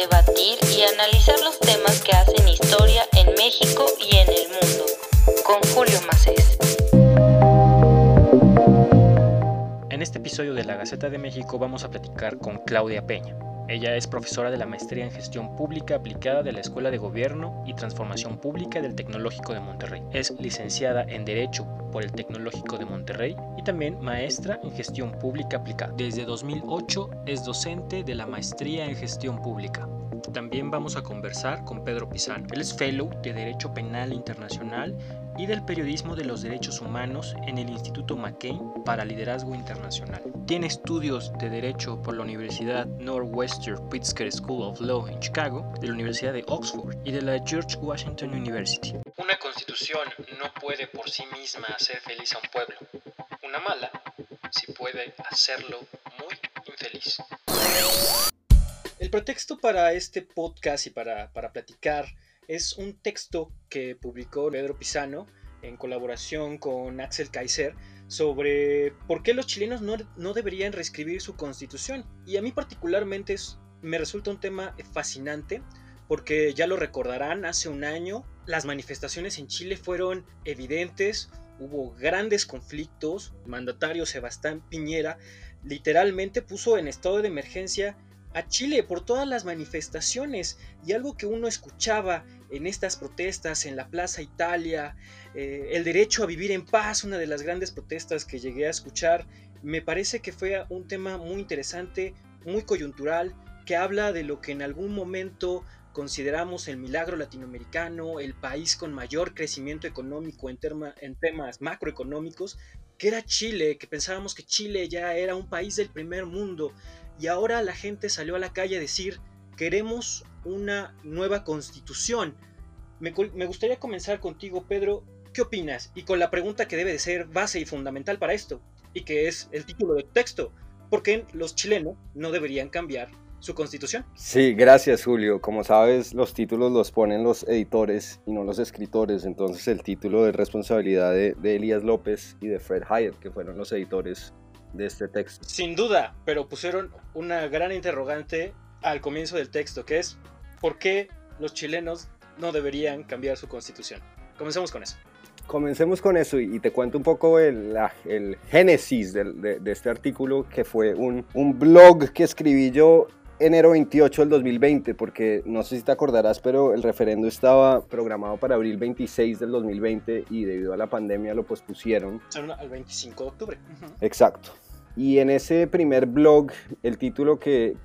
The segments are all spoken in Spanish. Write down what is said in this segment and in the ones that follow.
debatir y analizar los temas que hacen historia en México y en el mundo. Con Julio Macés. En este episodio de la Gaceta de México vamos a platicar con Claudia Peña. Ella es profesora de la Maestría en Gestión Pública Aplicada de la Escuela de Gobierno y Transformación Pública del Tecnológico de Monterrey. Es licenciada en Derecho por el Tecnológico de Monterrey y también maestra en Gestión Pública Aplicada. Desde 2008 es docente de la Maestría en Gestión Pública. También vamos a conversar con Pedro Pizano. Él es Fellow de Derecho Penal Internacional y del Periodismo de los Derechos Humanos en el Instituto McCain para Liderazgo Internacional. Tiene estudios de Derecho por la Universidad Northwestern Pritzker School of Law en Chicago, de la Universidad de Oxford y de la George Washington University. Una constitución no puede por sí misma hacer feliz a un pueblo. Una mala sí puede hacerlo muy infeliz. El pretexto para este podcast y para, para platicar es un texto que publicó Pedro Pisano en colaboración con Axel Kaiser sobre por qué los chilenos no, deberían reescribir su constitución. Y a mí particularmente me resulta un tema fascinante porque ya lo recordarán, hace un año las manifestaciones en Chile fueron evidentes, hubo grandes conflictos, el mandatario Sebastián Piñera literalmente puso en estado de emergencia a Chile por todas las manifestaciones y algo que uno escuchaba en estas protestas en la Plaza Italia, eh, el derecho a vivir en paz, una de las grandes protestas que llegué a escuchar, me parece que fue un tema muy interesante, muy coyuntural, que habla de lo que en algún momento consideramos el milagro latinoamericano, el país con mayor crecimiento económico en, en temas macroeconómicos, que era Chile, que pensábamos que Chile ya era un país del primer mundo, y ahora la gente salió a la calle a decir, queremos una nueva constitución. Me, gustaría comenzar contigo, Pedro. ¿Qué opinas? Y con la pregunta que debe de ser base y fundamental para esto, y que es el título del texto. ¿Por qué los chilenos no deberían cambiar su constitución? Sí, gracias Julio. Como sabes, los títulos los ponen los editores y no los escritores. Entonces el título es responsabilidad de, de Elías López y de Fred Hyatt, que fueron los editores de este texto. Sin duda, pero pusieron una gran interrogante al comienzo del texto, que es ¿por qué los chilenos no deberían cambiar su constitución? Comencemos con eso. Comencemos con eso y te cuento un poco el, el génesis de, de, este artículo, que fue un, un blog que escribí yo enero 28 del 2020, porque no sé si te acordarás, pero el referendo estaba programado para abril 26 del 2020 y debido a la pandemia lo pospusieron. Al 25 de octubre. Exacto. Y en ese primer blog, el título que,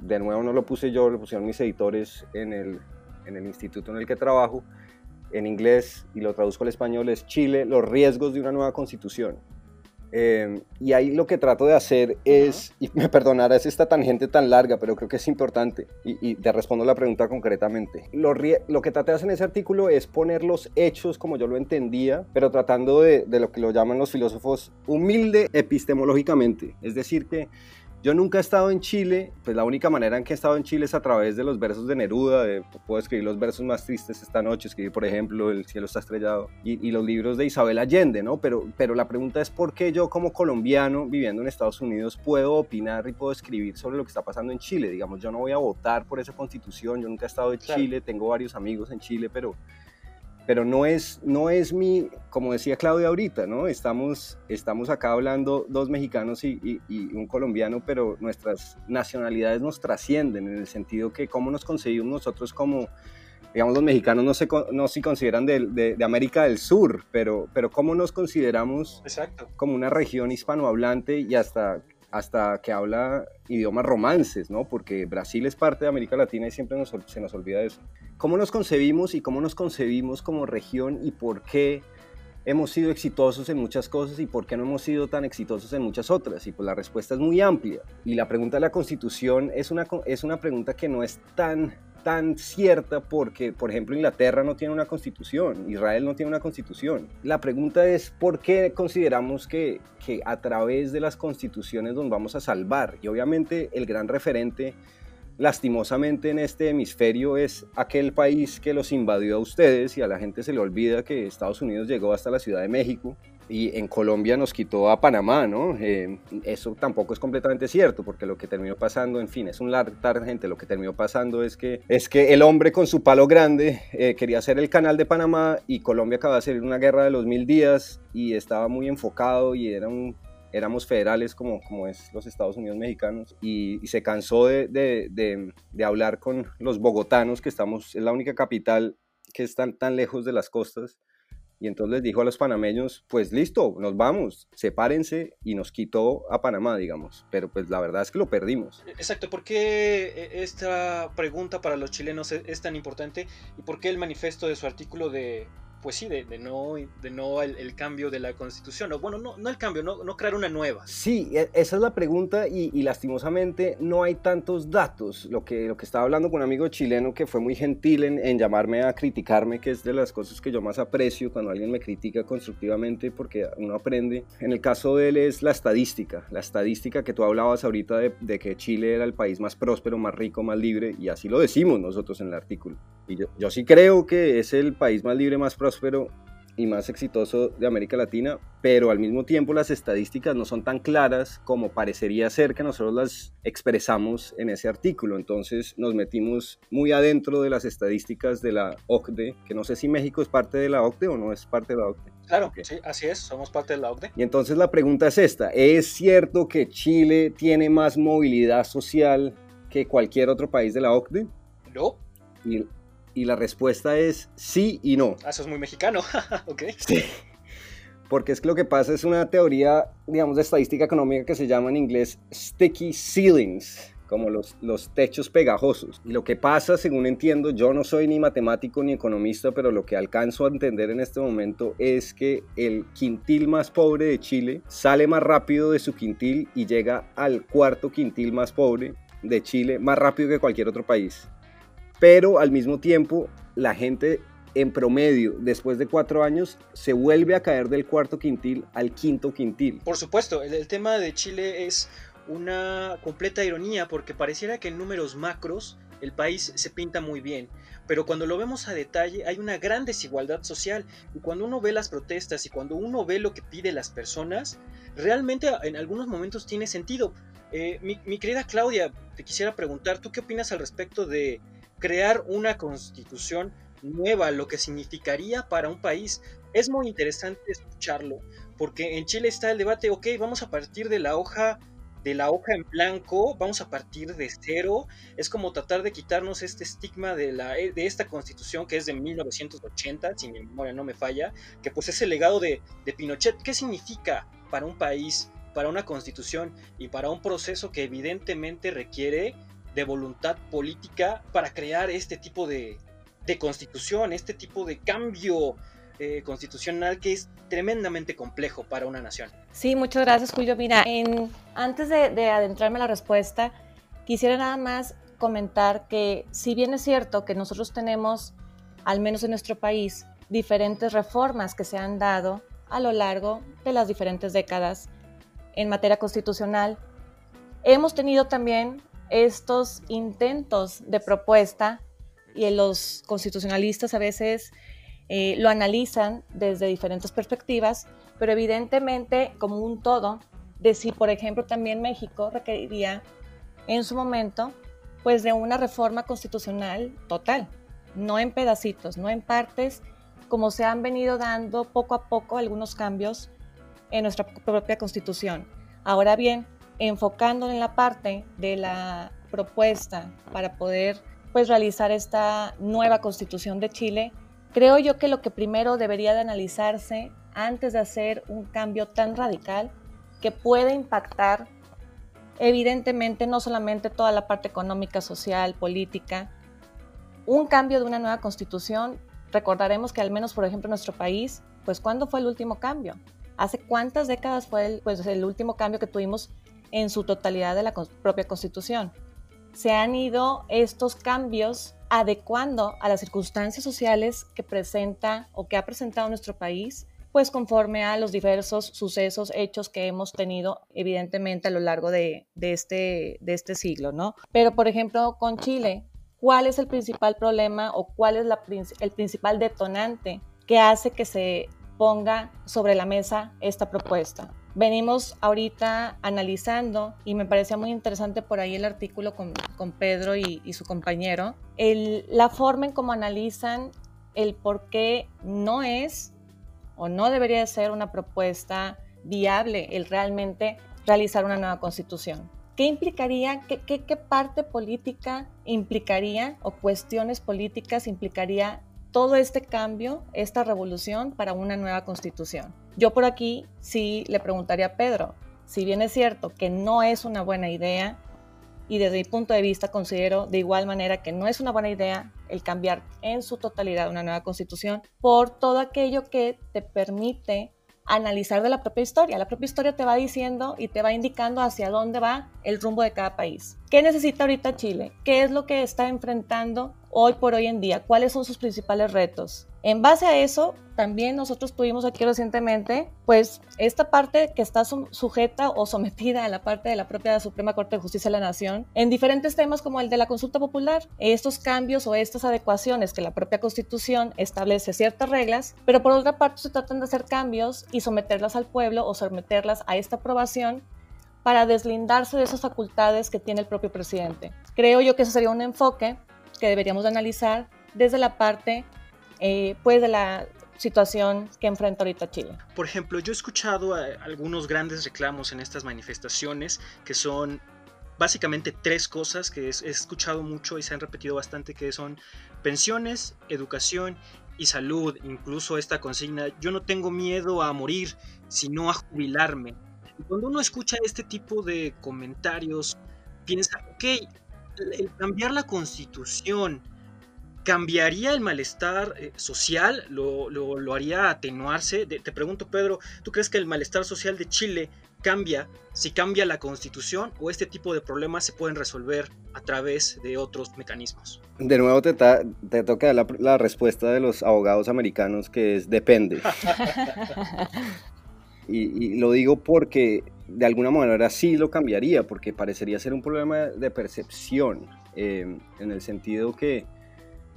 de nuevo no lo puse yo, lo pusieron mis editores en el, en el instituto en el que trabajo, en inglés y lo traduzco al español, es Chile, los riesgos de una nueva constitución. Em, y ahí lo que trato de hacer es, y me perdonarás esta tangente tan larga, pero creo que es importante, y, te respondo la pregunta concretamente. Lo, lo, que traté de hacer en ese artículo es poner los hechos como yo lo entendía, pero tratando de, de lo que lo llaman los filósofos humilde epistemológicamente. Es decir, que yo nunca he estado en Chile, pues la única manera en que he estado en Chile es a través de los versos de Neruda, puedo escribir los versos más tristes esta noche, escribir por ejemplo El cielo está estrellado y, los libros de Isabel Allende, ¿no? Pero, pero la pregunta es por qué yo como colombiano viviendo en Estados Unidos puedo opinar y puedo escribir sobre lo que está pasando en Chile, digamos, yo no voy a votar por esa constitución, yo nunca he estado en Chile, tengo varios amigos en Chile, pero pero no es, no es mi, como decía Claudia ahorita, ¿no? Estamos, estamos acá hablando dos mexicanos y, un colombiano, pero nuestras nacionalidades nos trascienden en el sentido que cómo nos concebimos nosotros como, digamos, los mexicanos no se, no se consideran de, de, América del Sur, pero, pero cómo nos consideramos Exacto. como una región hispanohablante y hasta hasta que habla idiomas romances, ¿no? Porque Brasil es parte de América Latina y siempre se nos olvida eso. ¿Cómo nos concebimos y cómo nos concebimos como región y por qué hemos sido exitosos en muchas cosas y por qué no hemos sido tan exitosos en muchas otras? Y pues la respuesta es muy amplia. Y la pregunta de la constitución es una, es una pregunta que no es tan tan cierta porque, por ejemplo, Inglaterra no tiene una constitución, Israel no tiene una constitución. La pregunta es por qué consideramos que, que a través de las constituciones nos vamos a salvar. Y obviamente el gran referente, lastimosamente en este hemisferio, es aquel país que los invadió a ustedes y a la gente se le olvida que Estados Unidos llegó hasta la Ciudad de México y en Colombia nos quitó a Panamá, ¿no? Eh, eso tampoco es completamente cierto, porque lo que terminó pasando, en fin, es un largo gente, lo que terminó pasando es que, es que el hombre con su palo grande eh, quería hacer el canal de Panamá y Colombia acaba de hacer una guerra de los mil días y estaba muy enfocado y era un, éramos federales como, como es los Estados Unidos mexicanos. Y, se cansó de, de, de, hablar con los bogotanos, que estamos, es la única capital que están tan lejos de las costas y entonces les dijo a los panameños, pues listo, nos vamos, sepárense y nos quitó a Panamá, digamos. Pero pues la verdad es que lo perdimos. Exacto, ¿por qué eh, esta pregunta para los chilenos es, tan importante? ¿Y por qué el manifiesto de su artículo de pues sí, de, no, de no el, cambio de la constitución, o bueno, no, no el cambio, no, no, crear una nueva. Sí, e, esa es la pregunta y, lastimosamente no hay tantos datos. Lo que, lo que estaba hablando con un amigo chileno que fue muy gentil en, en, llamarme a criticarme, que es de las cosas que yo más aprecio cuando alguien me critica constructivamente porque uno aprende. En el caso de él es la estadística, la estadística que tú hablabas ahorita de, de que Chile era el país más próspero, más rico, más libre, y así lo decimos nosotros en el artículo. Y yo, yo sí creo que es el país más libre, más próspero próspero y más exitoso de América Latina, pero al mismo tiempo las estadísticas no son tan claras como parecería ser que nosotros las expresamos en ese artículo. Entonces nos metimos muy adentro de las estadísticas de la OCDE, que no sé si México es parte de la OCDE o no es parte de la OCDE. Claro, sí, así es, somos parte de la OCDE. Y entonces la pregunta es esta, ¿es cierto que Chile tiene más movilidad social que cualquier otro país de la OCDE? No. Y y la respuesta es sí y no. Ah, eso es muy mexicano, ok. Sí. Porque es que lo que pasa es una teoría, digamos, de estadística económica que se llama en inglés sticky ceilings, como los, los techos pegajosos. Y lo que pasa, según entiendo, yo no soy ni matemático ni economista, pero lo que alcanzo a entender en este momento es que el quintil más pobre de Chile sale más rápido de su quintil y llega al cuarto quintil más pobre de Chile más rápido que cualquier otro país pero al mismo tiempo la gente en promedio, después de cuatro años, se vuelve a caer del cuarto quintil al quinto quintil. Por supuesto, el, tema de Chile es una completa ironía porque pareciera que en números macros el país se pinta muy bien, pero cuando lo vemos a detalle hay una gran desigualdad social y cuando uno ve las protestas y cuando uno ve lo que piden las personas, realmente en algunos momentos tiene sentido. Eh, mi querida Claudia, te quisiera preguntar, ¿tú qué opinas al respecto de crear una constitución nueva, lo que significaría para un país. Es muy interesante escucharlo, porque en Chile está el debate, ok, vamos a partir de la hoja de la hoja en blanco, vamos a partir de cero, es como tratar de quitarnos este estigma de, la, de esta constitución que es de 1980, si mi memoria no me falla, que pues es el legado de, de Pinochet. ¿Qué significa para un país, para una constitución y para un proceso que evidentemente requiere de voluntad política para crear este tipo de, constitución, este tipo de cambio eh, constitucional que es tremendamente complejo para una nación. Sí, muchas gracias Julio. Mira, antes de, de adentrarme a la respuesta, quisiera nada más comentar que si bien es cierto que nosotros tenemos, al menos en nuestro país, diferentes reformas que se han dado a lo largo de las diferentes décadas en materia constitucional, hemos tenido también estos intentos de propuesta y los constitucionalistas a veces eh, lo analizan desde diferentes perspectivas, pero evidentemente como un todo, de si por ejemplo también México requeriría en su momento pues de una reforma constitucional total, no en pedacitos, no en partes, como se han venido dando poco a poco algunos cambios en nuestra propia constitución. Ahora bien, enfocando en la parte de la propuesta para poder pues realizar esta nueva constitución de Chile, creo yo que lo que primero debería de analizarse antes de hacer un cambio tan radical que puede impactar evidentemente no solamente toda la parte económica, social, política, un cambio de una nueva constitución, recordaremos que al menos por ejemplo en nuestro país, pues ¿cuándo fue el último cambio? ¿Hace cuántas décadas fue el, pues, el último cambio que tuvimos en su totalidad de la propia constitución. Se han ido estos cambios adecuando a las circunstancias sociales que presenta o que ha presentado nuestro país, pues conforme a los diversos sucesos, hechos que hemos tenido evidentemente a lo largo de, este, este siglo, ¿no? Pero, por ejemplo, con Chile, ¿cuál es el principal problema o cuál es el principal detonante que hace que se ponga sobre la mesa esta propuesta. Venimos ahorita analizando, y me parecía muy interesante por ahí el artículo con, con Pedro y, y, su compañero, el, la forma en cómo analizan el por qué no es o no debería de ser una propuesta viable el realmente realizar una nueva constitución. ¿Qué implicaría, qué, qué, qué parte política implicaría o cuestiones políticas implicaría todo este cambio, esta revolución para una nueva constitución? Yo por aquí sí le preguntaría a Pedro, si bien es cierto que no es una buena idea, y desde mi punto de vista considero de igual manera que no es una buena idea el cambiar en su totalidad una nueva constitución por todo aquello que te permite analizar de la propia historia. La propia historia te va diciendo y te va indicando hacia dónde va el rumbo de cada país. ¿Qué necesita ahorita Chile? ¿Qué es lo que está enfrentando hoy por hoy en día? ¿Cuáles son sus principales retos? En base a eso, también nosotros tuvimos aquí recientemente, pues esta parte que está sujeta o sometida a la parte de la propia Suprema Corte de Justicia de la Nación en diferentes temas como el de la consulta popular, estos cambios o estas adecuaciones que la propia Constitución establece ciertas reglas, pero por otra parte se tratan de hacer cambios y someterlas al pueblo o someterlas a esta aprobación para deslindarse de esas facultades que tiene el propio presidente. Creo yo que ese sería un enfoque que deberíamos de analizar desde la parte eh, pues de la situación que enfrenta ahorita Chile. Por ejemplo, yo he escuchado algunos grandes reclamos en estas manifestaciones que son básicamente tres cosas que he escuchado mucho y se han repetido bastante que son pensiones, educación y salud, incluso esta consigna, yo no tengo miedo a morir, sino a jubilarme. Cuando uno escucha este tipo de comentarios, piensa, ok, el cambiar la constitución, ¿Cambiaría el malestar eh, social? ¿Lo, lo, haría atenuarse? te pregunto, Pedro, ¿tú crees que el malestar social de Chile cambia si cambia la constitución o este tipo de problemas se pueden resolver a través de otros mecanismos? De nuevo te, te toca la, la, respuesta de los abogados americanos que es depende. y, lo digo porque de alguna manera sí lo cambiaría, porque parecería ser un problema de percepción, eh, en el sentido que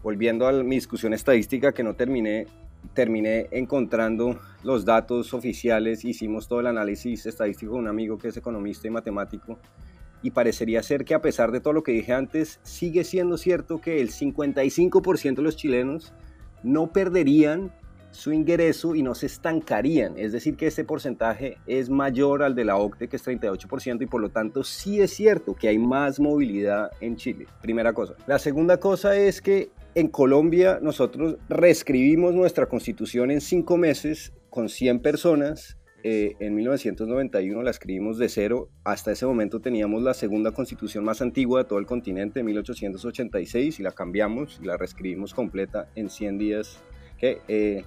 volviendo a mi discusión estadística que no terminé, terminé encontrando los datos oficiales, hicimos todo el análisis estadístico con un amigo que es economista y matemático, y parecería ser que a pesar de todo lo que dije antes, sigue siendo cierto que el 55% de los chilenos no perderían su ingreso y no se estancarían. Es decir, que ese porcentaje es mayor al de la OCDE, que es 38%, y por lo tanto sí es cierto que hay más movilidad en Chile. Primera cosa. La segunda cosa es que en Colombia nosotros reescribimos nuestra constitución en cinco meses con 100 personas. Eh, en 1991 la escribimos de cero. Hasta ese momento teníamos la segunda constitución más antigua de todo el continente, 1886, y la cambiamos y la reescribimos completa en 100 días. ¿Qué? Eh,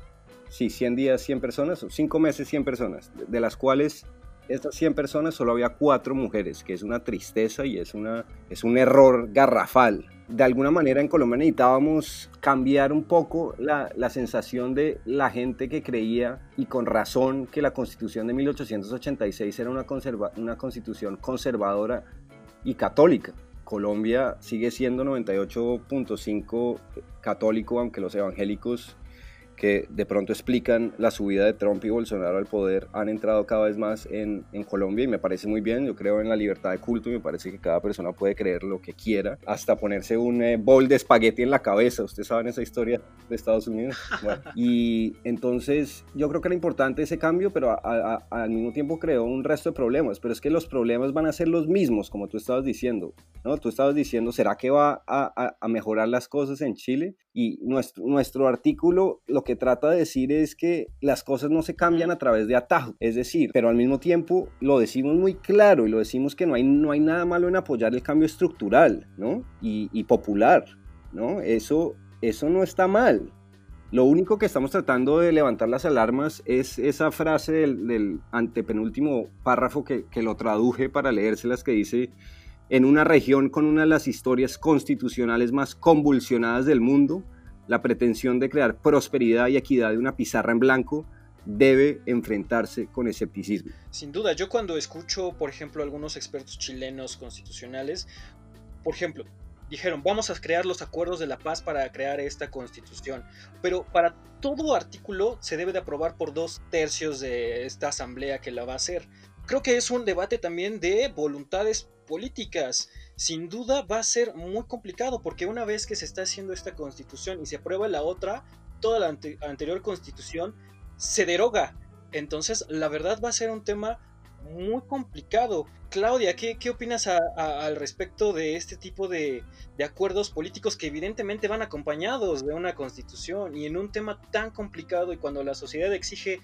sí, 100 días, 100 personas, o 5 meses, 100 personas, de las cuales estas 100 personas solo había 4 mujeres, que es una tristeza y es, una, es un error garrafal de alguna manera en Colombia necesitábamos cambiar un poco la, la, sensación de la gente que creía, y con razón, que la constitución de 1886 era una, conserva, una constitución conservadora y católica. Colombia sigue siendo 98.5 católico, aunque los evangélicos que de pronto explican la subida de Trump y Bolsonaro al poder han entrado cada vez más en, en, Colombia y me parece muy bien. Yo creo en la libertad de culto y me parece que cada persona puede creer lo que quiera, hasta ponerse un eh, bol de espagueti en la cabeza. Ustedes saben esa historia de Estados Unidos. y entonces yo creo que era importante ese cambio, pero al mismo tiempo creó un resto de problemas. Pero es que los problemas van a ser los mismos, como tú estabas diciendo. ¿no? Tú estabas diciendo, ¿será que va a, a mejorar las cosas en Chile? Y nuestro, nuestro artículo lo que trata de decir es que las cosas no se cambian a través de atajo, es decir, pero al mismo tiempo lo decimos muy claro y lo decimos que no hay, no hay nada malo en apoyar el cambio estructural ¿no? y, popular. ¿no? Eso, eso no está mal. Lo único que estamos tratando de levantar las alarmas es esa frase del, del antepenúltimo párrafo que, que, lo traduje para leérselas que dice en una región con una de las historias constitucionales más convulsionadas del mundo, la pretensión de crear prosperidad y equidad de una pizarra en blanco debe enfrentarse con escepticismo. Sin duda, yo cuando escucho, por ejemplo, algunos expertos chilenos constitucionales, por ejemplo, dijeron, vamos a crear los acuerdos de la paz para crear esta constitución. Pero para todo artículo se debe de aprobar por dos tercios de esta asamblea que la va a hacer. Creo que es un debate también de voluntades políticas. Sin duda va a ser muy complicado porque una vez que se está haciendo esta constitución y se aprueba la otra, toda la anterior constitución se deroga. Entonces, la verdad va a ser un tema muy complicado. Claudia, ¿qué, opinas al respecto de este tipo de, de, acuerdos políticos que evidentemente van acompañados de una constitución y en un tema tan complicado y cuando la sociedad exige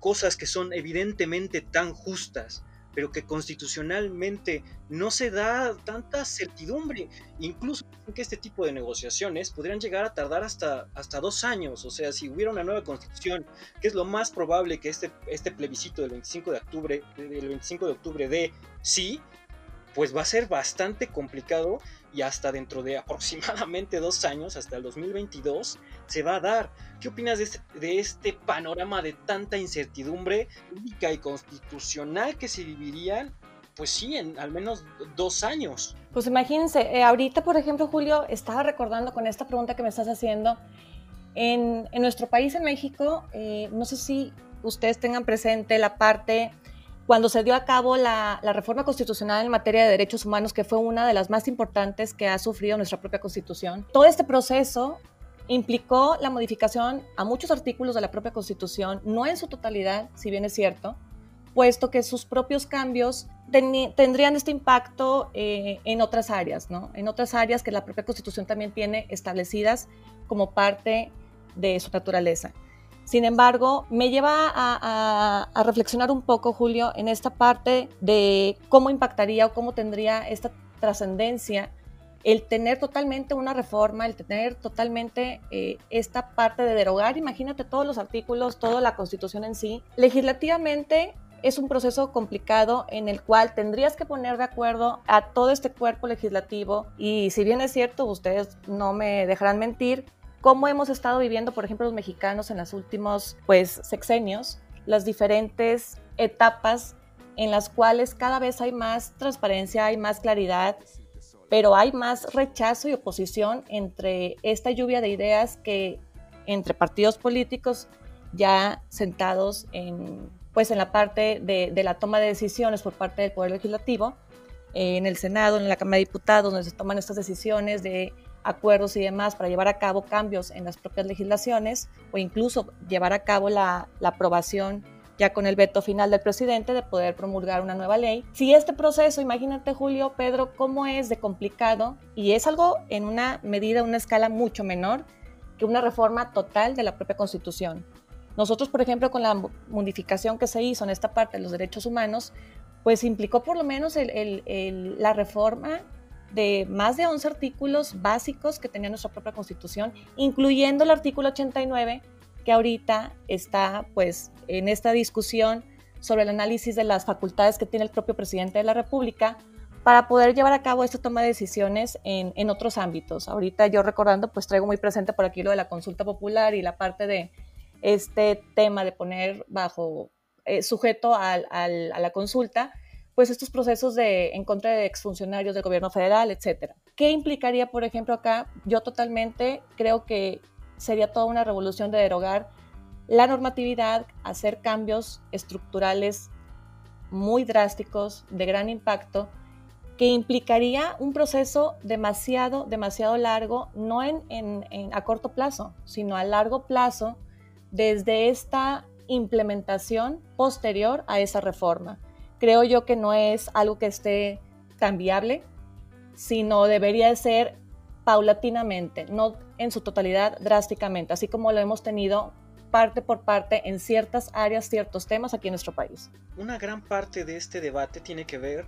cosas que son evidentemente tan justas? Pero que constitucionalmente no se da tanta certidumbre. Incluso que este tipo de negociaciones podrían llegar a tardar hasta, hasta dos años. O sea, si hubiera una nueva constitución, que es lo más probable que este, este plebiscito del 25 de octubre, del 25 de octubre de sí, pues va a ser bastante complicado y hasta dentro de aproximadamente dos años, hasta el 2022, se va a dar. ¿Qué opinas de este, de este panorama de tanta incertidumbre pública y constitucional que se vivirían? Pues sí, en al menos dos años. Pues imagínense, eh, ahorita por ejemplo Julio, estaba recordando con esta pregunta que me estás haciendo, en, en nuestro país, en México, eh, no sé si ustedes tengan presente la parte cuando se dio a cabo la, reforma constitucional en materia de derechos humanos, que fue una de las más importantes que ha sufrido nuestra propia constitución. Todo este proceso implicó la modificación a muchos artículos de la propia constitución, no en su totalidad, si bien es cierto, puesto que sus propios cambios tendrían este impacto eh, en otras áreas. En otras áreas que la propia constitución también tiene establecidas como parte de su naturaleza. Sin embargo, me lleva a, reflexionar un poco, Julio, en esta parte de cómo impactaría o cómo tendría esta trascendencia el tener totalmente una reforma, el tener totalmente eh, esta parte de derogar, imagínate todos los artículos, toda la constitución en sí. Legislativamente es un proceso complicado en el cual tendrías que poner de acuerdo a todo este cuerpo legislativo y si bien es cierto, ustedes no me dejarán mentir, cómo hemos estado viviendo, por ejemplo, los mexicanos en los últimos pues, sexenios, las diferentes etapas en las cuales cada vez hay más transparencia, hay más claridad, pero hay más rechazo y oposición entre esta lluvia de ideas que entre partidos políticos ya sentados en, pues, en la parte de, de la toma de decisiones por parte del Poder Legislativo, en el Senado, en la Cámara de Diputados, donde se toman estas decisiones de acuerdos y demás para llevar a cabo cambios en las propias legislaciones o incluso llevar a cabo la, aprobación ya con el veto final del presidente de poder promulgar una nueva ley. Si este proceso, imagínate Julio, Pedro, cómo es de complicado y es algo en una medida, una escala mucho menor que una reforma total de la propia constitución. Nosotros, por ejemplo, con la modificación que se hizo en esta parte de los derechos humanos, pues implicó por lo menos la reforma de más de 11 artículos básicos que tenía nuestra propia constitución, incluyendo el artículo 89, que ahorita está pues en esta discusión sobre el análisis de las facultades que tiene el propio presidente de la República para poder llevar a cabo esta toma de decisiones en, en otros ámbitos. Ahorita yo recordando, pues traigo muy presente por aquí lo de la consulta popular y la parte de este tema de poner bajo eh, sujeto a la consulta pues estos procesos de en contra de exfuncionarios del gobierno federal, etcétera. ¿Qué implicaría, por ejemplo, acá? Yo totalmente creo que sería toda una revolución de derogar la normatividad, hacer cambios estructurales muy drásticos, de gran impacto, que implicaría un proceso demasiado, demasiado largo, no en, a corto plazo, sino a largo plazo, desde esta implementación posterior a esa reforma creo yo que no es algo que esté tan viable, sino debería ser paulatinamente, no en su totalidad drásticamente, así como lo hemos tenido parte por parte en ciertas áreas, ciertos temas aquí en nuestro país. Una gran parte de este debate tiene que ver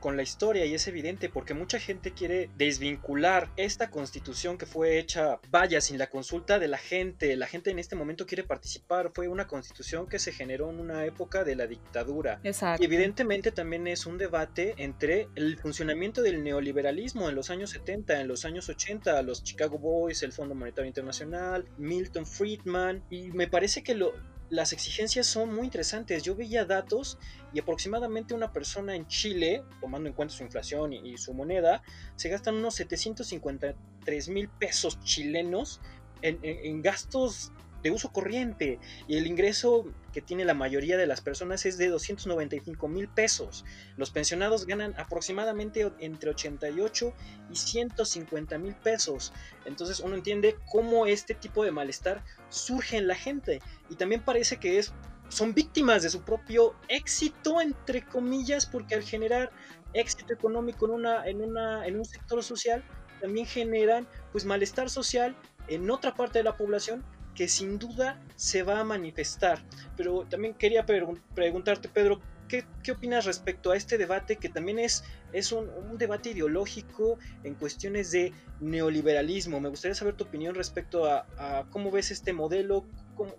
con la historia y es evidente porque mucha gente quiere desvincular esta constitución que fue hecha, vaya, sin la consulta de la gente. La gente en este momento quiere participar. Fue una constitución que se generó en una época de la dictadura. Exacto. Y evidentemente también es un debate entre el funcionamiento del neoliberalismo en los años 70, en los años 80, los Chicago Boys, el Fondo Monetario Internacional, Milton Friedman. Y me parece que lo, las exigencias son muy interesantes. Yo veía datos y aproximadamente una persona en Chile, tomando en cuenta su inflación y, su moneda, se gastan unos 753 mil pesos chilenos en gastos de uso corriente y el ingreso que tiene la mayoría de las personas es de 295 mil pesos. Los pensionados ganan aproximadamente entre 88 y 150 mil pesos. Entonces uno entiende cómo este tipo de malestar surge en la gente y también parece que es, son víctimas de su propio éxito, entre comillas, porque al generar éxito económico en, una, en, una, en un sector social, también generan pues malestar social en otra parte de la población que sin duda se va a manifestar. Pero también quería preguntarte, Pedro, ¿qué, opinas respecto a este debate que también es, es un, debate ideológico en cuestiones de neoliberalismo? Me gustaría saber tu opinión respecto a, cómo ves este modelo,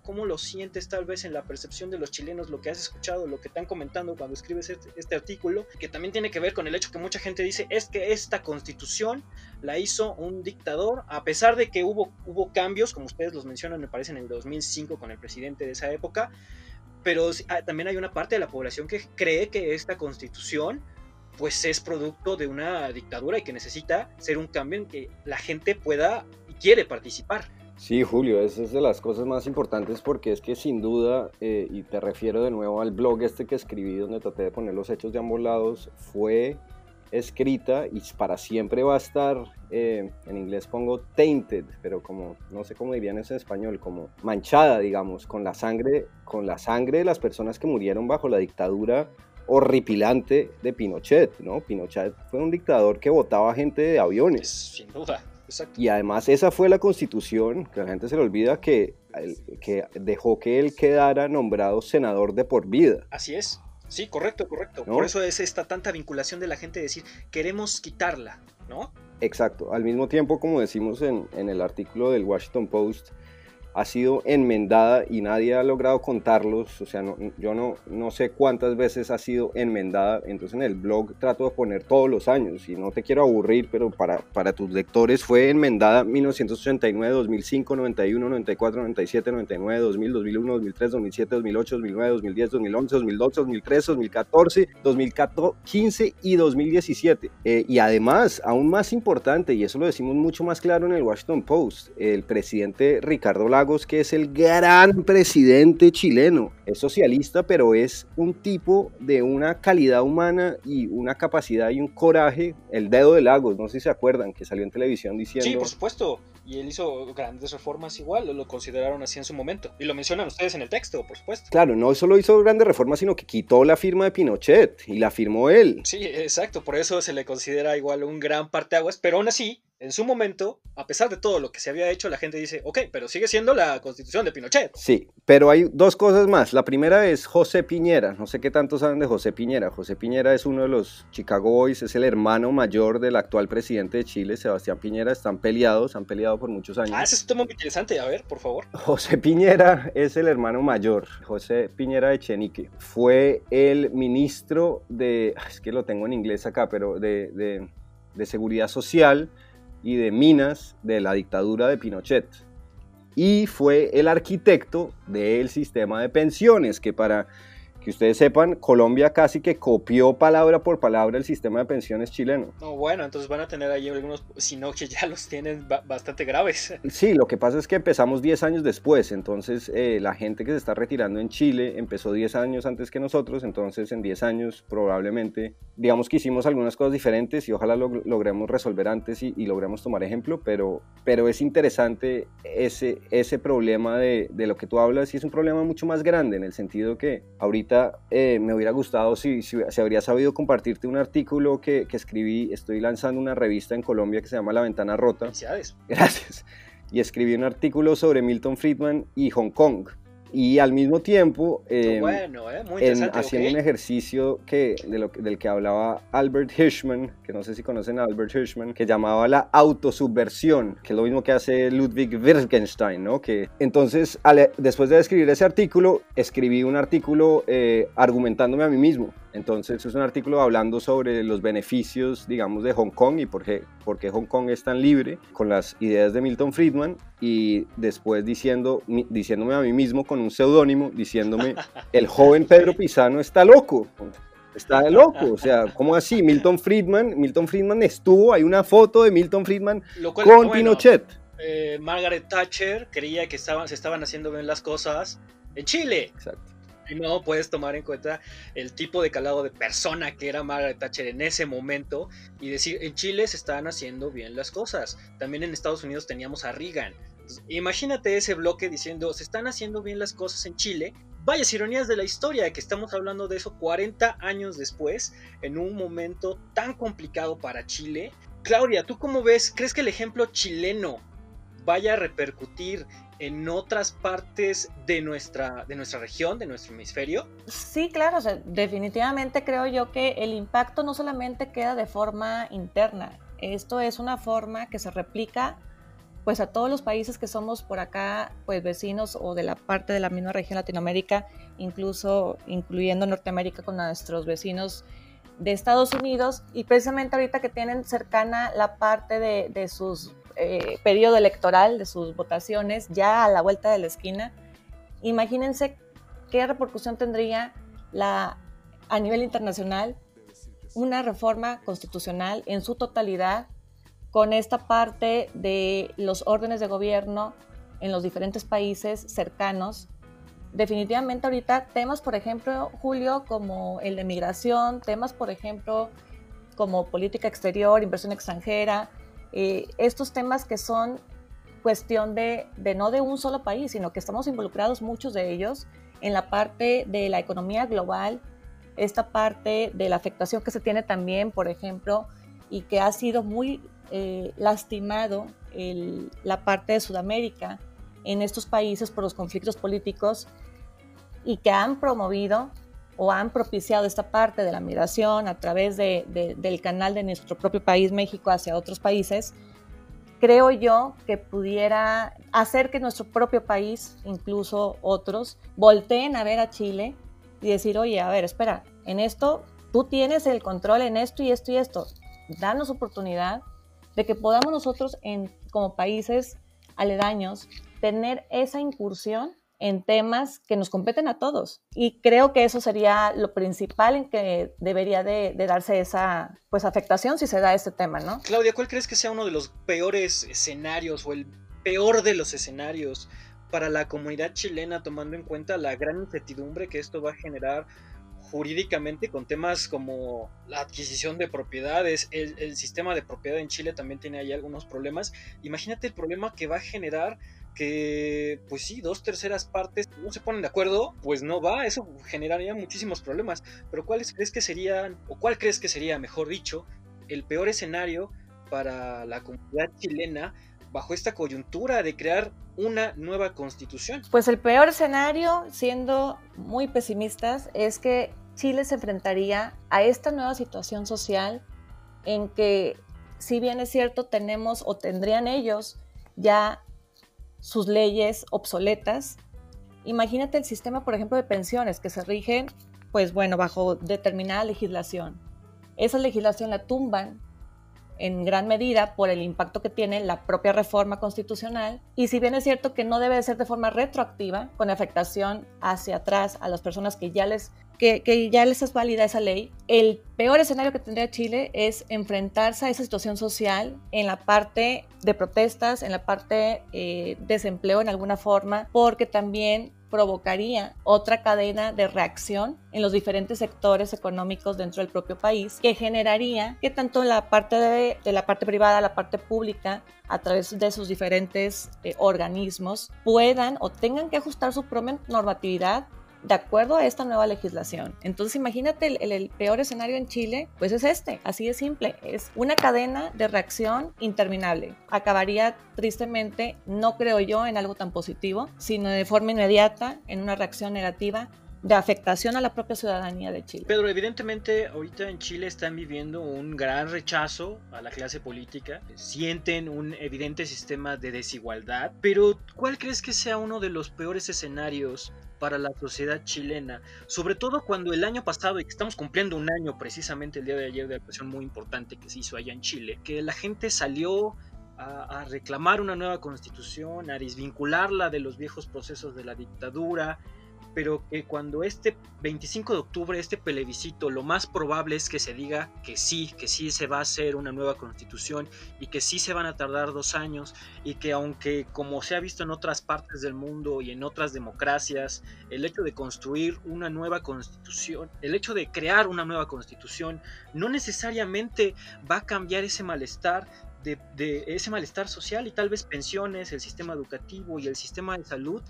cómo, lo sientes tal vez en la percepción de los chilenos, lo que has escuchado, lo que están comentando cuando escribes este, este, artículo, que también tiene que ver con el hecho que mucha gente dice es que esta constitución la hizo un dictador, a pesar de que hubo, hubo cambios, como ustedes los mencionan, me parece en el 2005 con el presidente de esa época, pero ah, también hay una parte de la población que cree que esta constitución pues es producto de una dictadura y que necesita ser un cambio en que la gente pueda y quiere participar. Sí, Julio, esa es de las cosas más importantes porque es que sin duda, eh, y te refiero de nuevo al blog este que escribí donde traté de poner los hechos de ambos lados, fue escrita y para siempre va a estar, eh, en inglés pongo tainted, pero como, no sé cómo dirían eso en español, como manchada, digamos, con la sangre, con la sangre de las personas que murieron bajo la dictadura horripilante de Pinochet, ¿no? Pinochet fue un dictador que votaba gente de aviones. Sin duda. Y además esa fue la constitución, que la gente se le olvida, que, que dejó que él quedara nombrado senador de por vida. Así es. Sí, correcto, correcto. Por eso es esta tanta vinculación de la gente de decir, queremos quitarla, ¿no? Exacto. Al mismo tiempo, como decimos en, en el artículo del Washington Post, ha sido enmendada y nadie ha logrado contarlos, o sea, yo no, sé cuántas veces ha sido enmendada, entonces en el blog trato de poner todos los años y no te quiero aburrir, pero para, para tus lectores fue enmendada 1989, 2005, 91, 94, 97, 99, 2000, 2001, 2003, 2007, 2008, 2009, 2010, 2011, 2012, 2013, 2014, 2015 y 2017. Eh, y además, aún más importante, y eso lo decimos mucho más claro en el Washington Post, el presidente Ricardo Lagos que es el gran presidente chileno. Es socialista, pero es un tipo de una calidad humana y una capacidad y un coraje. El dedo de Lagos, no sé si se acuerdan, que salió en televisión diciendo... Sí, por supuesto. Y él hizo grandes reformas igual, lo consideraron así en su momento. Y lo mencionan ustedes en el texto, por supuesto. Claro, no solo hizo grandes reformas, sino que quitó la firma de Pinochet y la firmó él. Sí, exacto. Por eso se le considera igual un gran parteaguas, pero aún así en su momento, a pesar de todo lo que se había hecho, la gente dice, ok, pero sigue siendo la constitución de Pinochet. Sí, pero hay dos cosas más. La primera es José Piñera. No sé qué tanto saben de José Piñera. José Piñera es uno de los Chicago Boys, es el hermano mayor del actual presidente de Chile, Sebastián Piñera. Están peleados, han peleado por muchos años. Ah, ese es un tema muy interesante. A ver, por favor. José Piñera es el hermano mayor. José Piñera de Chenique. Fue el ministro de, es que lo tengo en inglés acá, pero de, de, de Seguridad Social y de minas de la dictadura de Pinochet. Y fue el arquitecto del sistema de pensiones, que para que ustedes sepan, Colombia casi que copió palabra por palabra el sistema de pensiones chileno. No, bueno, entonces van a tener ahí algunos, si no que ya los tienen bastante graves. Sí, lo que pasa es que empezamos 10 años después, entonces eh, la gente que se está retirando en Chile empezó 10 años antes que nosotros, entonces en 10 años probablemente, digamos que hicimos algunas cosas diferentes y ojalá lo logremos resolver antes y, logremos tomar ejemplo, pero, pero es interesante ese, ese problema de, de lo que tú hablas y es un problema mucho más grande en el sentido que ahorita eh, me hubiera gustado si, si, habría sabido compartirte un artículo que, que, escribí. Estoy lanzando una revista en Colombia que se llama La Ventana Rota. Gracias. Y escribí un artículo sobre Milton Friedman y Hong Kong y al mismo tiempo em, bueno, eh, muy haciendo un ejercicio que, de lo, del que hablaba Albert Hirschman, que no sé si conocen a Albert Hirschman, que llamaba la autosubversión, que es lo mismo que hace Ludwig Wittgenstein, ¿no? Que, entonces, después de escribir ese artículo, escribí un artículo eh, argumentándome a mí mismo Entonces es un artículo hablando sobre los beneficios, digamos, de Hong Kong y por qué, por qué Hong Kong es tan libre con las ideas de Milton Friedman y después diciendo, diciéndome a mí mismo con un seudónimo, diciéndome, el joven Pedro Pisano está loco. Está loco, o sea, ¿cómo así? Milton Friedman, Milton Friedman estuvo, hay una foto de Milton Friedman con Pinochet. Eh, Margaret Thatcher creía que estaban, se estaban haciendo bien las cosas en Chile. Exacto. No puedes tomar en cuenta el tipo de calado de persona que era Margaret Thatcher en ese momento y decir, en Chile se están haciendo bien las cosas. También en Estados Unidos teníamos a Reagan. imagínate ese bloque diciendo, se están haciendo bien las cosas en Chile. Vaya ironías de la historia, que estamos hablando de eso 40 años después, en un momento tan complicado para Chile. Claudia, ¿tú cómo ves? ¿Crees que el ejemplo chileno vaya a repercutir en otras partes de nuestra, de nuestra región, de nuestro hemisferio? Sí, claro, definitivamente creo yo que el impacto no solamente queda de forma interna, esto es una forma que se replica pues a todos los países que somos por acá, pues vecinos o de la parte de la misma región Latinoamérica, incluso incluyendo Norteamérica con nuestros vecinos de Estados Unidos y precisamente ahorita que tienen cercana la parte de, de sus eh, periodo electoral, de sus votaciones, ya a la vuelta de la esquina, imagínense qué repercusión tendría la, a nivel internacional una reforma constitucional en su totalidad con esta parte de los órdenes de gobierno en los diferentes países cercanos. Definitivamente ahorita temas, por ejemplo, Julio, como el de migración, temas, por ejemplo, como política exterior, inversión extranjera, eh, estos temas que son cuestión de, no de un solo país, sino que estamos involucrados muchos de ellos en la parte de la economía global, esta parte de la afectación que se tiene también, por ejemplo, y que ha sido muy eh, lastimado la parte de Sudamérica en estos países por los conflictos políticos y que han promovido o han propiciado esta parte de la migración a través del canal de nuestro propio país, México, hacia otros países, creo yo que pudiera hacer que nuestro propio país, incluso otros, volteen a ver a Chile y decir, oye, a ver, espera, en esto tú tienes el control en esto y esto y esto. Danos oportunidad de que podamos nosotros en, como países aledaños tener esa incursión en temas que nos competen a todos. Y creo que eso sería lo principal en que debería de, darse esa pues, afectación si se da este tema, ¿no? Claudia, ¿cuál crees que sea uno de los peores escenarios o el peor de los escenarios para la comunidad chilena tomando en cuenta la gran incertidumbre que esto va a generar jurídicamente con temas como la adquisición de propiedades, el, el sistema de propiedad en Chile también tiene ahí algunos problemas. Imagínate el problema que va a generar que, pues sí, dos terceras partes no se ponen de acuerdo, pues no va, eso generaría muchísimos problemas. Pero ¿cuáles crees que serían, o cuál crees que sería, mejor dicho, el peor escenario para la comunidad chilena bajo esta coyuntura de crear una nueva constitución? Pues el peor escenario, siendo muy pesimistas, es que Chile se enfrentaría a esta nueva situación social en que, si bien es cierto, tenemos o tendrían ellos ya sus leyes obsoletas. Imagínate el sistema, por ejemplo, de pensiones que se rigen, pues bueno, bajo determinada legislación. Esa legislación la tumban en gran medida por el impacto que tiene la propia reforma constitucional. Y si bien es cierto que no debe ser de forma retroactiva, con afectación hacia atrás a las personas que ya les que, ya les es válida esa ley, el peor escenario que tendría Chile es enfrentarse a esa situación social en la parte de protestas, en la parte de eh, desempleo en alguna forma, porque también provocaría otra cadena de reacción en los diferentes sectores económicos dentro del propio país que generaría que tanto la parte de, la parte privada, la parte pública, a través de sus diferentes eh, organismos, puedan o tengan que ajustar su propia normatividad de acuerdo a esta nueva legislación. Entonces imagínate el, peor escenario en Chile, pues es este, así de simple, es una cadena de reacción interminable. Acabaría tristemente, no creo yo, en algo tan positivo, sino de forma inmediata en una reacción negativa de afectación a la propia ciudadanía de Chile. Pedro, evidentemente ahorita en Chile están viviendo un gran rechazo a la clase política, sienten un evidente sistema de desigualdad, pero ¿cuál crees que sea uno de los peores escenarios para la sociedad chilena, sobre todo cuando el año pasado, y que estamos cumpliendo un año precisamente el día de ayer de la presión muy importante que se hizo allá en Chile, que la gente salió a, a, reclamar una nueva constitución, a desvincularla de los viejos procesos de la dictadura, pero que cuando este 25 de octubre, este plebiscito, lo más probable es que se diga que sí, que sí se va a hacer una nueva constitución y que sí se van a tardar dos años y que aunque como se ha visto en otras partes del mundo y en otras democracias, el hecho de construir una nueva constitución, el hecho de crear una nueva constitución, no necesariamente va a cambiar ese malestar de, de, ese malestar social y tal vez pensiones, el sistema educativo y el sistema de salud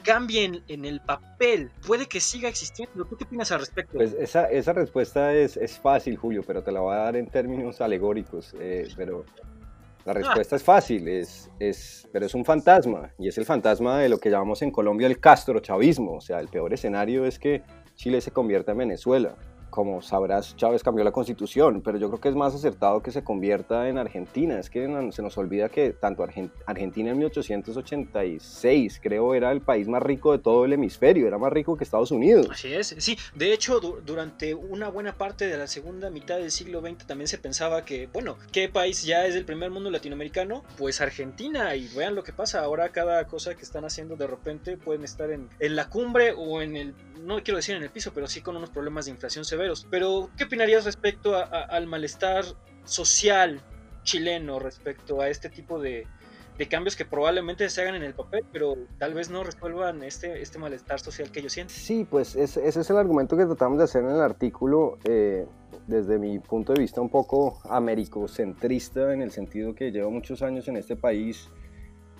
cambien en el papel. Puede que siga existiendo. ¿Tú qué opinas al respecto? Pues esa, esa respuesta es, es fácil, Julio, pero te la voy a dar en términos alegóricos. Eh, pero la respuesta ah. es fácil, es, es, pero es un fantasma. Y es el fantasma de lo que llamamos en Colombia el castrochavismo. O sea, el peor escenario es que Chile se convierta en Venezuela como sabrás, Chávez cambió la constitución, pero yo creo que es más acertado que se convierta en Argentina. Es que se nos olvida que tanto Argentina en 1886, creo, era el país más rico de todo el hemisferio, era más rico que Estados Unidos. Así es, sí. De hecho, durante una buena parte de la segunda mitad del siglo XX también se pensaba que, bueno, ¿qué país ya es el primer mundo latinoamericano? Pues Argentina, y vean lo que pasa. Ahora cada cosa que están haciendo de repente pueden estar en, en la cumbre o en el, no quiero decir en el piso, pero sí con unos problemas de inflación severos pero, ¿qué opinarías respecto a, a, al malestar social chileno respecto a este tipo de, de, cambios que probablemente se hagan en el papel, pero tal vez no resuelvan este, este malestar social que ellos sienten? Sí, pues ese, ese es el argumento que tratamos de hacer en el artículo. Eh, desde mi punto de vista un poco americocentrista en el sentido que llevo muchos años en este país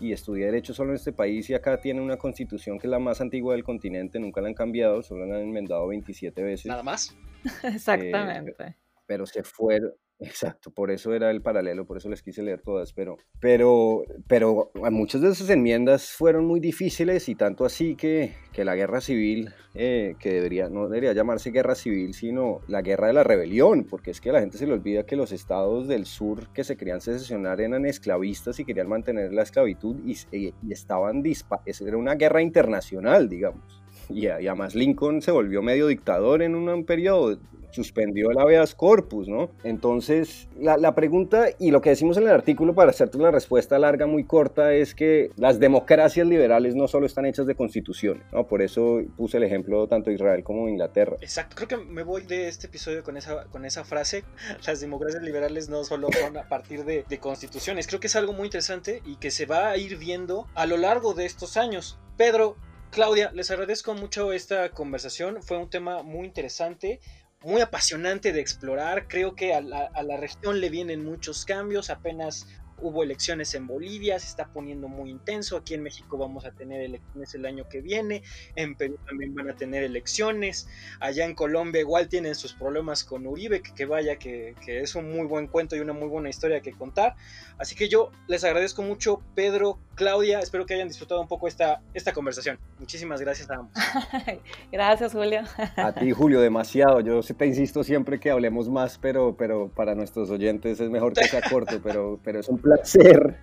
y estudié Derecho solo en este país y acá tiene una constitución que es la más antigua del continente, nunca la han cambiado, solo la han enmendado 27 veces. Nada más. Exactamente. Eh, pero se fueron, Exacto, por eso era el paralelo, por eso les quise leer todas, pero, pero, pero muchas de esas enmiendas fueron muy difíciles y tanto así que, que la guerra civil, eh, que debería, no debería llamarse guerra civil, sino la guerra de la rebelión, porque es que a la gente se le olvida que los estados del sur que se querían secesionar eran esclavistas y querían mantener la esclavitud y, estaban dispa era una guerra internacional, digamos. Y, y, además Lincoln se volvió medio dictador en un, periodo suspendió el habeas corpus, ¿no? Entonces, la, la, pregunta y lo que decimos en el artículo para hacerte una respuesta larga, muy corta, es que las democracias liberales no solo están hechas de constituciones, ¿no? Por eso puse el ejemplo tanto de Israel como de Inglaterra. Exacto, creo que me voy de este episodio con esa, con esa frase, las democracias liberales no solo son a partir de, de constituciones, creo que es algo muy interesante y que se va a ir viendo a lo largo de estos años. Pedro, Claudia, les agradezco mucho esta conversación. Fue un tema muy interesante muy apasionante de explorar. Creo que a la, región le vienen muchos cambios. Apenas hubo elecciones en Bolivia, se está poniendo muy intenso. Aquí en México vamos a tener elecciones el año que viene. En Perú también van a tener elecciones. Allá en Colombia igual tienen sus problemas con Uribe, que, que vaya, que, que, es un muy buen cuento y una muy buena historia que contar. Así que yo les agradezco mucho, Pedro, Claudia. Espero que hayan disfrutado un poco esta, esta conversación. Muchísimas gracias a ambos. gracias, Julio. a ti, Julio, demasiado. Yo te insisto siempre que hablemos más, pero, pero para nuestros oyentes es mejor que sea corto, pero, pero es un placer,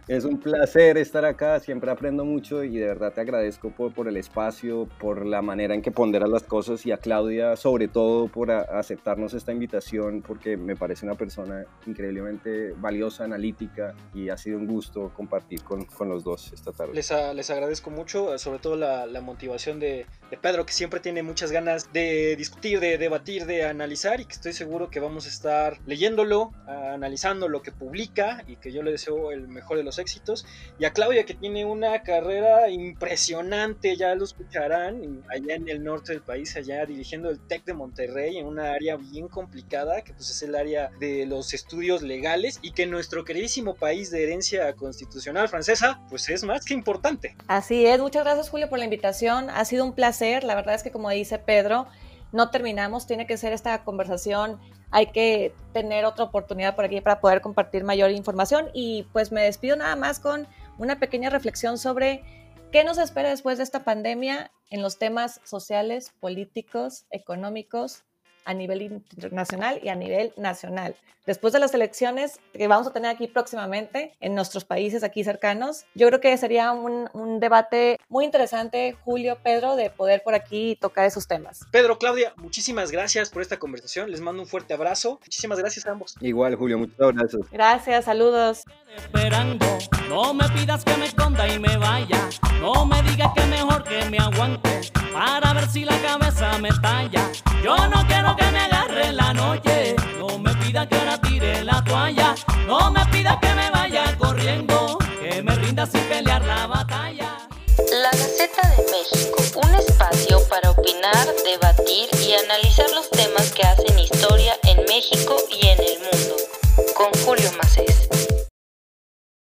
es un placer estar acá, siempre aprendo mucho y de verdad te agradezco por, por el espacio, por la manera en que ponderas las cosas y a Claudia sobre todo por a, aceptarnos esta invitación porque me parece una persona increíblemente valiosa, analítica y ha sido un gusto compartir con, con los dos esta tarde. Les, a, les agradezco mucho, sobre todo la, la motivación de, de, Pedro que siempre tiene muchas ganas de discutir, de debatir, de analizar y que estoy seguro que vamos a estar leyéndolo, analizando lo que publica y que yo le deseo el mejor de los éxitos. Y a Claudia, que tiene una carrera impresionante, ya lo escucharán, allá en el norte del país, allá dirigiendo el TEC de Monterrey, en una área bien complicada, que pues es el área de los estudios legales, y que nuestro queridísimo país de herencia constitucional francesa, pues es más que importante. Así es, muchas gracias Julio por la invitación, ha sido un placer, la verdad es que como dice Pedro, no terminamos, tiene que ser esta conversación, hay que tener otra oportunidad por aquí para poder compartir mayor información. Y pues me despido nada más con una pequeña reflexión sobre qué nos espera después de esta pandemia en los temas sociales, políticos, económicos, a nivel internacional y a nivel nacional. Después de las elecciones que vamos a tener aquí próximamente en nuestros países aquí cercanos, yo creo que sería un, un debate muy interesante, Julio, Pedro, de poder por aquí tocar esos temas. Pedro, Claudia, muchísimas gracias por esta conversación. Les mando un fuerte abrazo. Muchísimas gracias a ambos. Igual, Julio, muchas gracias. Gracias, saludos. Esperando, no me pidas que me esconda y me vaya, no me digas que mejor que me aguante para ver si la cabeza me talla. Yo no quiero que me agarre en la noche, no me pida que ahora tire la toalla, no me pida que me vaya corriendo, que me rinda sin pelear la batalla. La Gaceta de México, un espacio para opinar, debatir y analizar los temas que hacen historia en México y en el mundo. Con Julio Macías.